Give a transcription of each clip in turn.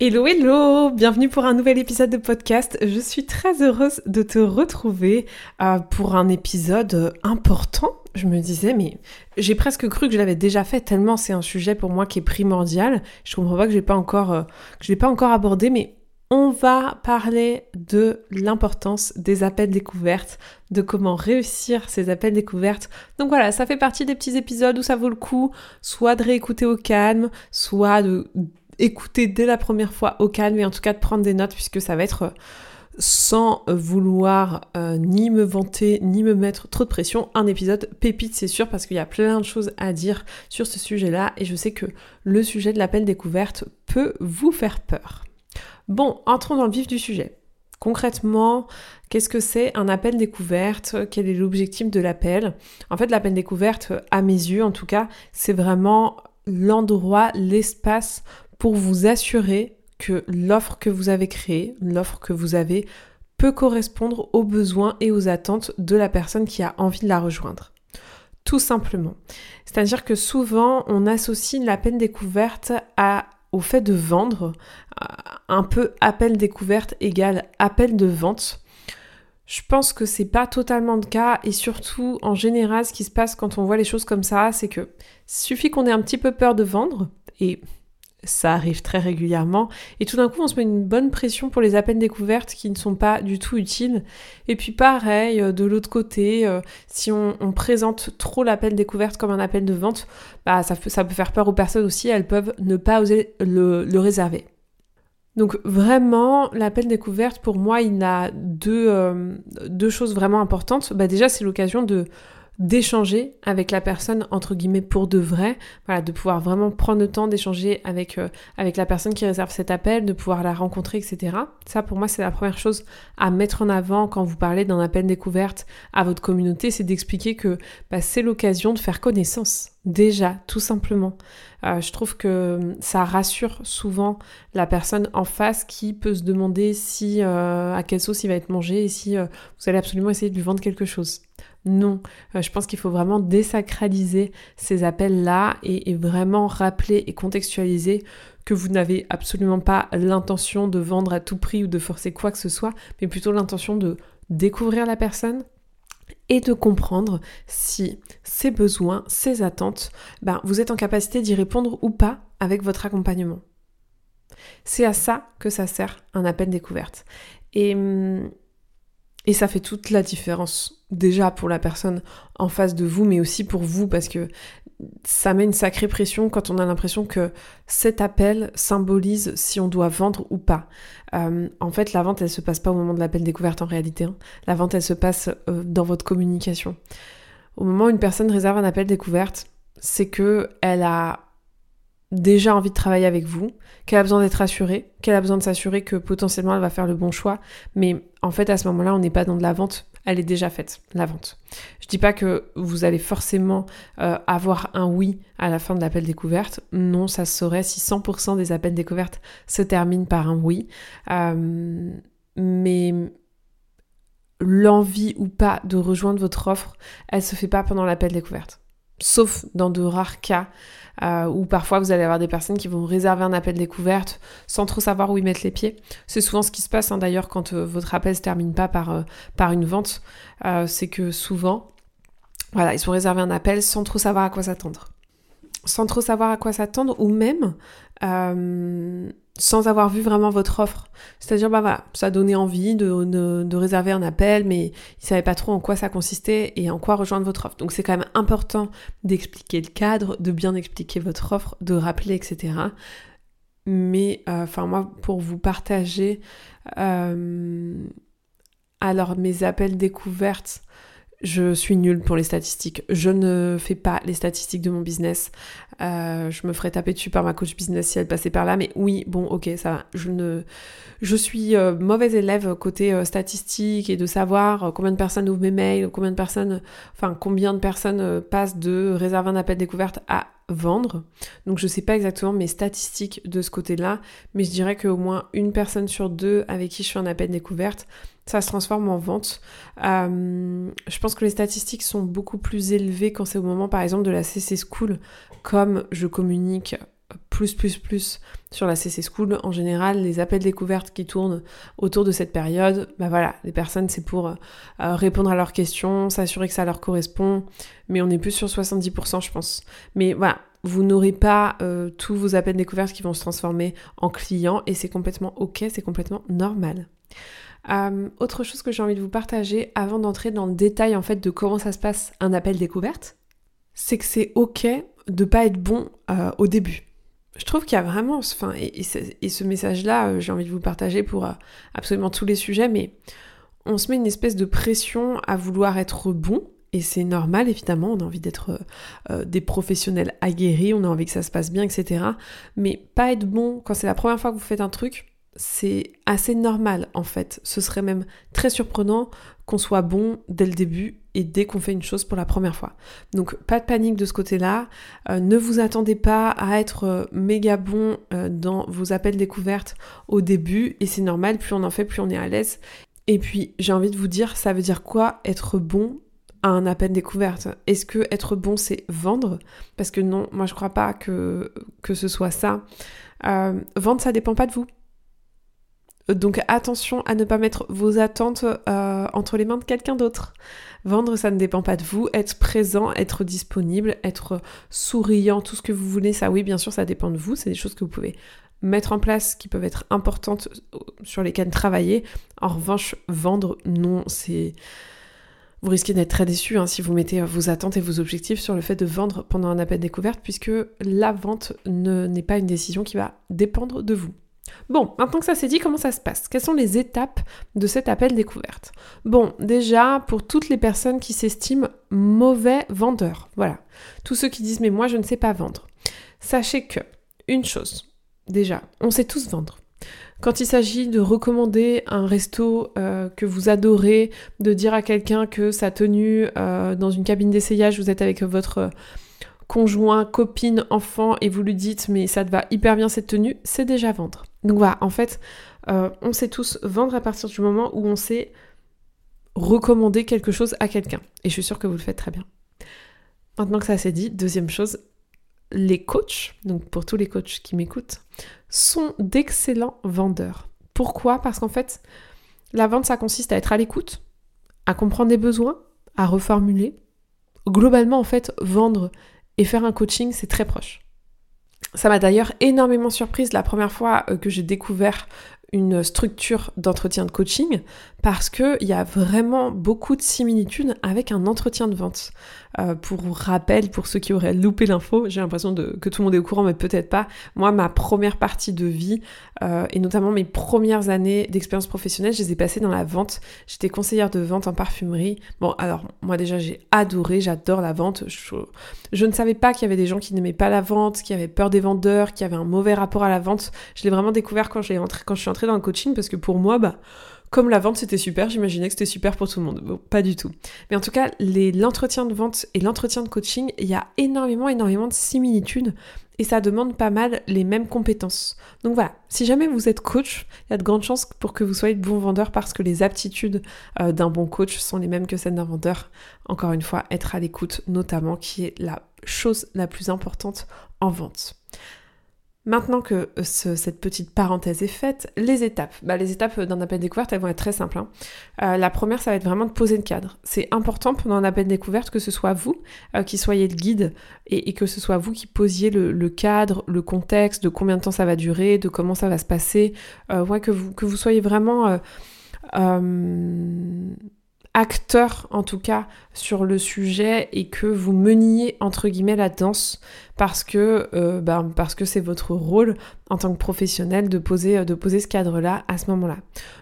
Hello hello, bienvenue pour un nouvel épisode de podcast. Je suis très heureuse de te retrouver euh, pour un épisode important. Je me disais mais j'ai presque cru que je l'avais déjà fait tellement c'est un sujet pour moi qui est primordial. Je comprends pas que j'ai pas encore euh, que je l'ai pas encore abordé mais on va parler de l'importance des appels découvertes, de comment réussir ces appels découvertes. Donc voilà, ça fait partie des petits épisodes où ça vaut le coup, soit de réécouter au calme, soit de écouter dès la première fois au calme et en tout cas de prendre des notes puisque ça va être euh, sans vouloir euh, ni me vanter ni me mettre trop de pression, un épisode pépite c'est sûr parce qu'il y a plein de choses à dire sur ce sujet-là et je sais que le sujet de l'appel découverte peut vous faire peur. Bon, entrons dans le vif du sujet. Concrètement, qu'est-ce que c'est un appel découverte? Quel est l'objectif de l'appel? En fait, l'appel découverte, à mes yeux en tout cas, c'est vraiment l'endroit, l'espace pour vous assurer que l'offre que vous avez créée, l'offre que vous avez, peut correspondre aux besoins et aux attentes de la personne qui a envie de la rejoindre. Tout simplement. C'est-à-dire que souvent, on associe l'appel découverte à, au fait de vendre, un peu appel découverte égale appel de vente. Je pense que c'est pas totalement le cas et surtout en général ce qui se passe quand on voit les choses comme ça, c'est que suffit qu'on ait un petit peu peur de vendre et ça arrive très régulièrement. Et tout d'un coup, on se met une bonne pression pour les appels découvertes qui ne sont pas du tout utiles. Et puis pareil, euh, de l'autre côté, euh, si on, présente trop l'appel découverte comme un appel de vente, bah, ça, peut, ça peut faire peur aux personnes aussi, elles peuvent ne pas oser le, réserver. Donc vraiment, l'appel découverte, pour moi, il a deux, euh, deux choses vraiment importantes. Bah, déjà, c'est l'occasion de d'échanger avec la personne entre guillemets pour de vrai, voilà, de pouvoir vraiment prendre le temps d'échanger avec euh, avec la personne qui réserve cet appel, de pouvoir la rencontrer, etc. Ça pour moi c'est la première chose à mettre en avant quand vous parlez d'un appel découverte à votre communauté, c'est d'expliquer que bah, c'est l'occasion de faire connaissance déjà, tout simplement. Euh, je trouve que ça rassure souvent la personne en face qui peut se demander si euh, à quelle sauce il va être mangé et si vous allez absolument essayer de lui vendre quelque chose. Non, euh, je pense qu'il faut vraiment désacraliser ces appels-là et, vraiment rappeler et contextualiser que vous n'avez absolument pas l'intention de vendre à tout prix ou de forcer quoi que ce soit, mais plutôt l'intention de découvrir la personne et de comprendre si ses besoins, ses attentes, ben, vous êtes en capacité d'y répondre ou pas avec votre accompagnement. C'est à ça que ça sert un appel découverte. Et hum, et ça fait toute la différence, déjà pour la personne en face de vous, mais aussi pour vous, parce que ça met une sacrée pression quand on a l'impression que cet appel symbolise si on doit vendre ou pas. Euh, en fait, la vente, elle se passe pas au moment de l'appel découverte en réalité. Hein. La vente, elle se passe euh, dans votre communication. Au moment où une personne réserve un appel découverte, c'est que elle a déjà envie de travailler avec vous, qu'elle a besoin d'être assurée, qu'elle a besoin de s'assurer que potentiellement elle va faire le bon choix. Mais en fait, à ce moment-là, on n'est pas dans de la vente, elle est déjà faite, la vente. Je dis pas que vous allez forcément euh, avoir un oui à la fin de l'appel découverte. Non, ça se saurait si 100% des appels découvertes se terminent par un oui. Euh, mais l'envie ou pas de rejoindre votre offre, elle se fait pas pendant l'appel découverte. Sauf dans de rares cas euh, où parfois vous allez avoir des personnes qui vont réserver un appel découverte sans trop savoir où ils mettent les pieds. C'est souvent ce qui se passe hein, d'ailleurs quand euh, votre appel se termine pas par, euh, par une vente. c'est que souvent, voilà, ils sont réservés un appel sans trop savoir à quoi s'attendre. Sans trop savoir à quoi s'attendre ou même sans avoir vu vraiment votre offre. C'est-à-dire, bah voilà, ça donnait envie de, de, réserver un appel, mais ils ne savaient pas trop en quoi ça consistait et en quoi rejoindre votre offre. Donc c'est quand même important d'expliquer le cadre, de bien expliquer votre offre, de rappeler, etc. Mais, euh, enfin, moi, pour vous partager, euh, alors mes appels découvertes, je suis nulle pour les statistiques. Je ne fais pas les statistiques de mon business. Euh, je me ferais taper dessus par ma coach business si elle passait par là. Mais oui, bon, ok, ça va. Je ne, je suis euh, mauvaise élève côté euh, statistique et de savoir combien de personnes ouvrent mes mails, combien de personnes, enfin combien de personnes passent de réserver un appel découverte à vendre. Donc je sais pas exactement mes statistiques de ce côté-là, mais je dirais qu'au moins une personne sur deux avec qui je fais un appel découverte ça se transforme en vente. Euh, je pense que les statistiques sont beaucoup plus élevées quand c'est au moment, par exemple, de la CC School, comme je communique plus, plus, plus sur la CC School. En général, les appels découvertes qui tournent autour de cette période, bah voilà, les personnes, c'est pour euh, répondre à leurs questions, s'assurer que ça leur correspond, mais on est plus sur 70%, je pense. Mais voilà, vous n'aurez pas euh, tous vos appels découvertes qui vont se transformer en clients, et c'est complètement ok, c'est complètement normal. Euh, autre chose que j'ai envie de vous partager avant d'entrer dans le détail en fait de comment ça se passe un appel découverte, c'est que c'est ok de pas être bon euh, au début. Je trouve qu'il y a vraiment, enfin, et, ce message-là, euh, j'ai envie de vous partager pour absolument tous les sujets, mais on se met une espèce de pression à vouloir être bon, et c'est normal évidemment, on a envie d'être des professionnels aguerris, on a envie que ça se passe bien, etc. Mais pas être bon quand c'est la première fois que vous faites un truc, c'est assez normal en fait. Ce serait même très surprenant qu'on soit bon dès le début et dès qu'on fait une chose pour la première fois. Donc pas de panique de ce côté-là. Euh, ne vous attendez pas à être euh, méga bon euh, dans vos appels découvertes au début et c'est normal, plus on en fait, plus on est à l'aise. Et puis j'ai envie de vous dire, ça veut dire quoi être bon à un appel découverte? Est-ce que être bon c'est vendre? Parce que non, moi je crois pas que, que ce soit ça. vendre ça dépend pas de vous. Donc attention à ne pas mettre vos attentes euh, entre les mains de quelqu'un d'autre. Vendre, ça ne dépend pas de vous. Être présent, être disponible, être souriant, tout ce que vous voulez, ça oui, bien sûr, ça dépend de vous. C'est des choses que vous pouvez mettre en place qui peuvent être importantes euh, sur lesquelles travailler. En revanche, vendre, non, c'est... Vous risquez d'être très déçu hein, si vous mettez vos attentes et vos objectifs sur le fait de vendre pendant un appel découverte, puisque la vente n'est pas une décision qui va dépendre de vous. Bon, maintenant que ça s'est dit, comment ça se passe? Quelles sont les étapes de cet appel découverte? Bon, déjà, pour toutes les personnes qui s'estiment mauvais vendeurs, voilà, tous ceux qui disent mais moi je ne sais pas vendre, sachez que, une chose, déjà, on sait tous vendre. Quand il s'agit de recommander un resto euh, que vous adorez, de dire à quelqu'un que sa tenue euh, dans une cabine d'essayage, vous êtes avec votre conjoint, copine, enfant, et vous lui dites mais ça te va hyper bien cette tenue, c'est déjà vendre. Donc voilà, en fait, euh, on sait tous vendre à partir du moment où on sait recommander quelque chose à quelqu'un. Et je suis sûre que vous le faites très bien. Maintenant que ça s'est dit, deuxième chose, les coachs, donc pour tous les coachs qui m'écoutent, sont d'excellents vendeurs. Pourquoi? Parce qu'en fait, la vente, ça consiste à être à l'écoute, à comprendre des besoins, à reformuler. Globalement, en fait, vendre et faire un coaching, c'est très proche. Ça m'a d'ailleurs énormément surprise la première fois euh, que j'ai découvert une structure d'entretien de coaching parce qu'il y a vraiment beaucoup de similitudes avec un entretien de vente. Euh, pour rappel, pour ceux qui auraient loupé l'info, j'ai l'impression que tout le monde est au courant, mais peut-être pas. Moi, ma première partie de vie, euh, et notamment mes premières années d'expérience professionnelle, je les ai passées dans la vente. J'étais conseillère de vente en parfumerie. Bon, alors moi déjà, j'ai adoré, j'adore la vente. Je, je ne savais pas qu'il y avait des gens qui n'aimaient pas la vente, qui avaient peur des vendeurs, qui avaient un mauvais rapport à la vente. Je l'ai vraiment découvert quand, quand je suis entrée dans le coaching, parce que pour moi, bah comme la vente c'était super, j'imaginais que c'était super pour tout le monde. Bon, pas du tout. Mais en tout cas, l'entretien de vente et l'entretien de coaching, il y a énormément, énormément de similitudes et ça demande pas mal les mêmes compétences. Donc voilà, si jamais vous êtes coach, il y a de grandes chances pour que vous soyez de bons vendeurs parce que les aptitudes euh, d'un bon coach sont les mêmes que celles d'un vendeur. Encore une fois, être à l'écoute notamment qui est la chose la plus importante en vente. Maintenant que euh, cette petite parenthèse est faite, les étapes. Bah, les étapes d'un appel découverte, elles vont être très simples. Hein. Euh, la première, ça va être vraiment de poser le cadre. C'est important pendant un appel découverte que ce soit vous euh, qui soyez le guide et, que ce soit vous qui posiez le, cadre, le contexte, de combien de temps ça va durer, de comment ça va se passer. ouais, que, vous, que vous soyez vraiment acteur en tout cas sur le sujet et que vous meniez entre guillemets la danse parce que euh, ben, parce que c'est votre rôle en tant que professionnel de poser de poser ce cadre là à ce moment là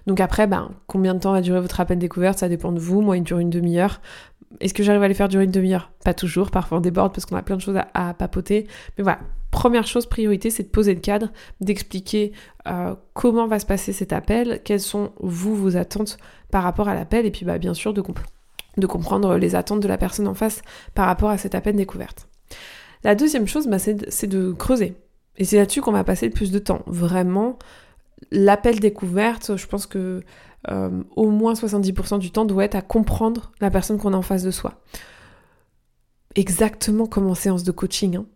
donc après ben combien de temps va durer votre appel découverte? Ça dépend de vous. Moi il dure une demi-heure. Est-ce que j'arrive à les faire durer une demi-heure? Pas toujours, parfois on déborde parce qu'on a plein de choses à, papoter. Mais voilà, première chose, priorité, c'est de poser le cadre, d'expliquer euh, comment va se passer cet appel, quelles sont vous vos attentes par rapport à l'appel, et puis bah, bien sûr de, de, comprendre les attentes de la personne en face par rapport à cet appel découverte. La deuxième chose, bah, c'est de creuser. Et c'est là-dessus qu'on va passer le plus de temps. Vraiment, l'appel découverte, je pense que euh, au moins 70% du temps doit être à comprendre la personne qu'on a en face de soi. Exactement comme en séance de coaching. Hein.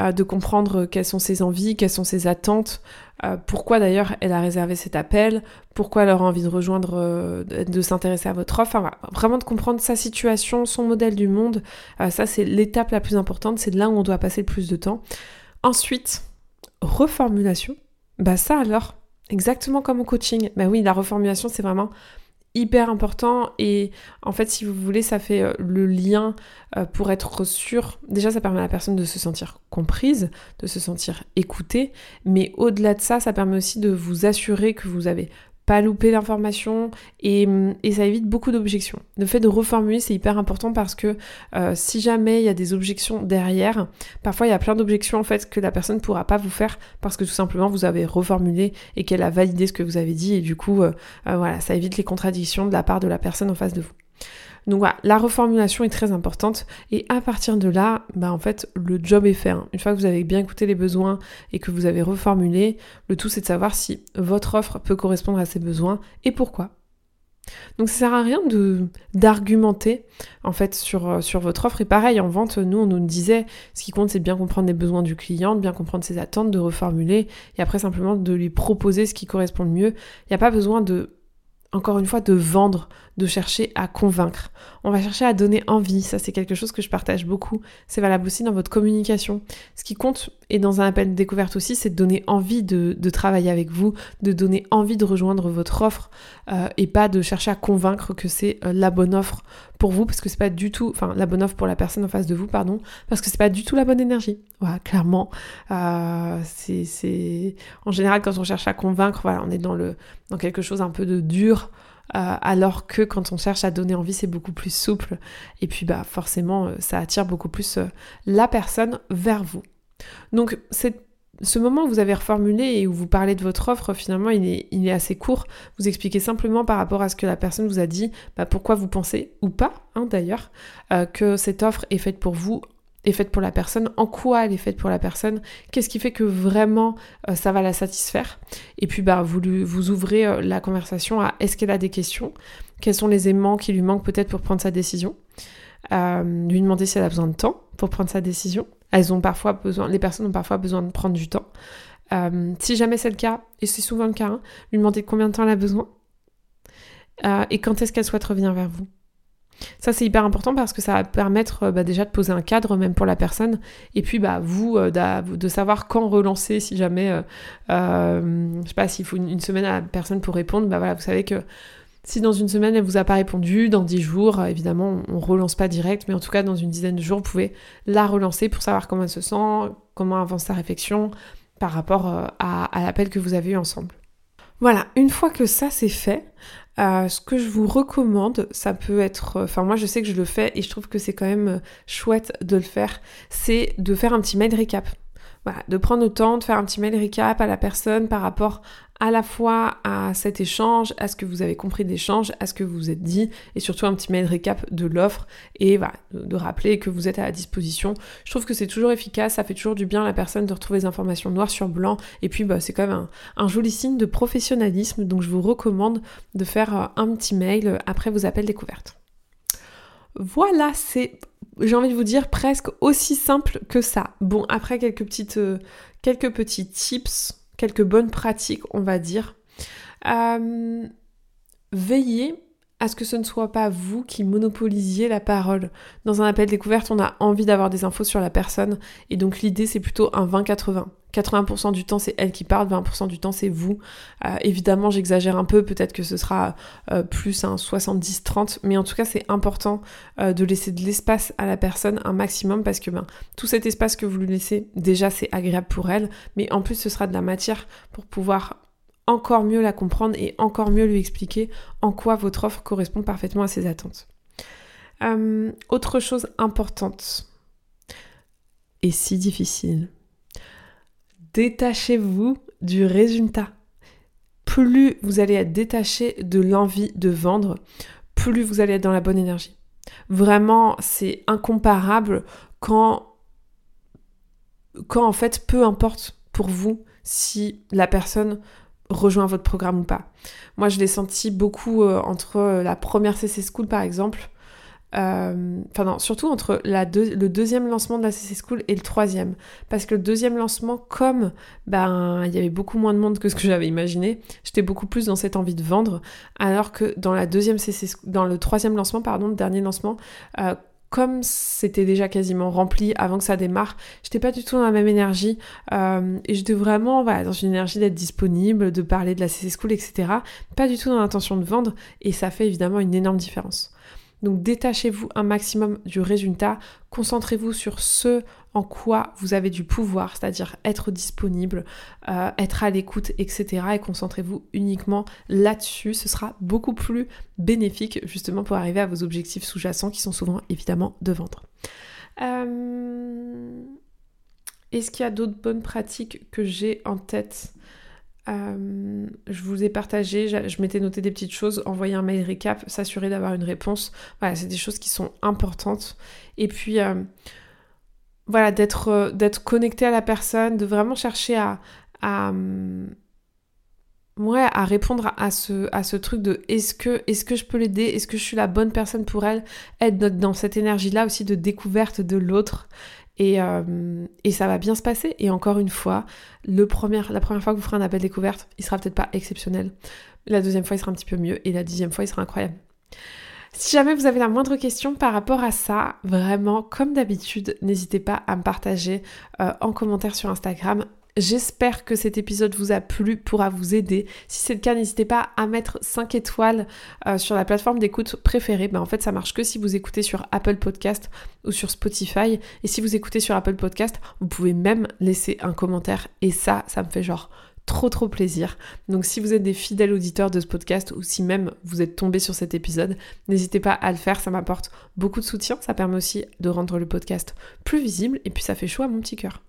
Euh, de comprendre quelles sont ses envies, quelles sont ses attentes, euh, pourquoi d'ailleurs elle a réservé cet appel, pourquoi elle aura envie de rejoindre, de s'intéresser à votre offre, enfin, vraiment de comprendre sa situation, son modèle du monde, ça c'est l'étape la plus importante, c'est là où on doit passer le plus de temps. Ensuite, reformulation, bah ça alors, Exactement comme au coaching. Ben oui, la reformulation, c'est vraiment hyper important. Et en fait si vous voulez ça fait euh, le lien euh, pour être sûr. Déjà ça permet à la personne de se sentir comprise de se sentir écoutée. Mais au-delà de ça ça permet aussi de vous assurer que vous avez pas louper l'information et, ça évite beaucoup d'objections. Le fait de reformuler, c'est hyper important parce que euh, si jamais il y a des objections derrière, parfois il y a plein d'objections en fait que la personne ne pourra pas vous faire parce que tout simplement vous avez reformulé et qu'elle a validé ce que vous avez dit et du coup, euh, euh, voilà, ça évite les contradictions de la part de la personne en face de vous. Donc voilà, la reformulation est très importante et à partir de là, bah en fait, le job est fait. Hein. Une fois que vous avez bien écouté les besoins et que vous avez reformulé, le tout c'est de savoir si votre offre peut correspondre à ces besoins et pourquoi. Donc ça sert à rien d'argumenter en fait sur, euh, sur votre offre. Et pareil, en vente, nous on nous disait ce qui compte c'est de bien comprendre les besoins du client, de bien comprendre ses attentes, de reformuler et après simplement de lui proposer ce qui correspond le mieux. Il n'y a pas besoin de encore une fois, de vendre, de chercher à convaincre. On va chercher à donner envie, ça c'est quelque chose que je partage beaucoup. C'est valable aussi dans votre communication. Ce qui compte, et dans un appel de découverte aussi, c'est de donner envie de, travailler avec vous, de donner envie de rejoindre votre offre, euh, et pas de chercher à convaincre que c'est euh, la bonne offre pour vous, parce que c'est pas du tout, enfin la bonne offre pour la personne en face de vous, pardon, parce que c'est pas du tout la bonne énergie. Voilà, clairement, euh, c'est, en général quand on cherche à convaincre, voilà, on est dans le, dans quelque chose un peu de dur. alors que quand on cherche à donner envie, c'est beaucoup plus souple. Et puis, bah, forcément, ça attire beaucoup plus la personne vers vous. Donc ce moment où vous avez reformulé et où vous parlez de votre offre, finalement, il est, assez court. Vous expliquez simplement par rapport à ce que la personne vous a dit, bah, pourquoi vous pensez, ou pas hein, d'ailleurs, euh, que cette offre est faite pour vous, est faite pour la personne, en quoi elle est faite pour la personne, qu'est-ce qui fait que vraiment euh, ça va la satisfaire. Et puis bah, vous, vous ouvrez euh, la conversation à est-ce qu'elle a des questions, quels sont les aimants qui lui manquent peut-être pour prendre sa décision, lui demander si elle a besoin de temps pour prendre sa décision. Elles ont parfois besoin, les personnes ont parfois besoin de prendre du temps. Euh, si jamais c'est le cas, et c'est souvent le cas, hein, lui demander combien de temps elle a besoin euh, et quand est-ce qu'elle souhaite revenir vers vous. Ça c'est hyper important parce que ça va permettre euh, bah, déjà de poser un cadre même pour la personne et puis bah vous de savoir quand relancer si jamais je sais pas s'il faut une, semaine à la personne pour répondre bah voilà vous savez que si dans une semaine elle vous a pas répondu, dans dix jours, euh, évidemment, on relance pas direct, mais en tout cas dans une dizaine de jours, vous pouvez la relancer pour savoir comment elle se sent, comment avance sa réflexion par rapport euh, à, l'appel que vous avez eu ensemble. Voilà, une fois que ça c'est fait, euh, ce que je vous recommande, ça peut être, enfin moi je sais que je le fais et je trouve que c'est quand même chouette de le faire, c'est de faire un petit mail récap. De prendre le temps de faire un petit mail récap à la personne par rapport à la fois à cet échange, à ce que vous avez compris de l'échange, à ce que vous vous êtes dit, et surtout un petit mail récap de l'offre, et de, rappeler que vous êtes à la disposition. Je trouve que c'est toujours efficace, ça fait toujours du bien à la personne de retrouver des informations noires sur blanc, et puis bah, c'est quand même un, joli signe de professionnalisme, donc je vous recommande de faire euh, un petit mail après vos appels découvertes. Voilà, c'est, j'ai envie de vous dire, presque aussi simple que ça. Bon, après quelques petites, euh, quelques petits tips quelques bonnes pratiques, on va dire. Euh, veillez à ce que ce ne soit pas vous qui monopolisiez la parole. Dans un appel découverte, on a envie d'avoir des infos sur la personne et donc l'idée c'est plutôt un 20-80. 80%, du temps c'est elle qui parle, 20% du temps c'est vous. Euh, évidemment j'exagère un peu, peut-être que ce sera euh, plus un 70-30, mais en tout cas c'est important euh, de laisser de l'espace à la personne un maximum parce que ben, tout cet espace que vous lui laissez, déjà c'est agréable pour elle, mais en plus ce sera de la matière pour pouvoir encore mieux la comprendre et encore mieux lui expliquer en quoi votre offre correspond parfaitement à ses attentes. Euh, autre chose importante et si difficile, détachez-vous du résultat. Plus vous allez être détaché de l'envie de vendre, plus vous allez être dans la bonne énergie. Vraiment, c'est incomparable quand, quand en fait, peu importe pour vous si la personne rejoint votre programme ou pas. Moi, je l'ai senti beaucoup euh, entre euh, la première CC School, par exemple. Euh, enfin non, surtout entre le deuxième lancement de la CC School et le troisième. Parce que le deuxième lancement, comme ben il y avait beaucoup moins de monde que ce que j'avais imaginé, j'étais beaucoup plus dans cette envie de vendre. Alors que dans la deuxième CC dans le troisième lancement, pardon, le dernier lancement, comme c'était déjà quasiment rempli avant que ça démarre, j'étais pas du tout dans la même énergie euh, et j'étais vraiment voilà, dans une énergie d'être disponible, de parler de la CC School, etc. Pas du tout dans l'intention de vendre et ça fait évidemment une énorme différence. Donc détachez-vous un maximum du résultat, concentrez-vous sur ce en quoi vous avez du pouvoir, c'est-à-dire être disponible, euh, être à l'écoute, etc. Et concentrez-vous uniquement là-dessus. Ce sera beaucoup plus bénéfique justement pour arriver à vos objectifs sous-jacents qui sont souvent évidemment de vendre. Euh, est-ce qu'il y a d'autres bonnes pratiques que j'ai en tête? Euh, je vous ai partagé, je, m'étais noté des petites choses, envoyer un mail récap, s'assurer d'avoir une réponse. Voilà, c'est des choses qui sont importantes. Et puis, voilà, d'être, euh, d'être connecté à la personne, de vraiment chercher à, à, à répondre à ce, à ce truc de est-ce que, est-ce que je peux l'aider, est-ce que je suis la bonne personne pour elle, être dans cette énergie-là aussi de découverte de l'autre. Euh, et, ça va bien se passer. Et encore une fois, le la première fois que vous ferez un appel découverte, il sera peut-être pas exceptionnel. La deuxième fois, il sera un petit peu mieux. Et la dixième fois, il sera incroyable. Si jamais vous avez la moindre question par rapport à ça, vraiment, comme d'habitude, n'hésitez pas à me partager euh, en commentaire sur Instagram. J'espère que cet épisode vous a plu, pourra vous aider. Si c'est le cas, n'hésitez pas à mettre 5 étoiles euh, sur la plateforme d'écoute préférée. Ben, en fait, ça marche que si vous écoutez sur Apple Podcast ou sur Spotify. Et si vous écoutez sur Apple Podcast, vous pouvez même laisser un commentaire. Et ça, ça me fait genre trop trop plaisir. Donc si vous êtes des fidèles auditeurs de ce podcast ou si même vous êtes tombé sur cet épisode, n'hésitez pas à le faire, ça m'apporte beaucoup de soutien, ça permet aussi de rendre le podcast plus visible et puis ça fait chaud à mon petit cœur.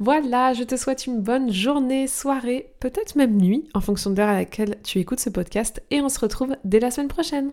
Voilà, je te souhaite une bonne journée, soirée, peut-être même nuit en fonction de l'heure à laquelle tu écoutes ce podcast et on se retrouve dès la semaine prochaine.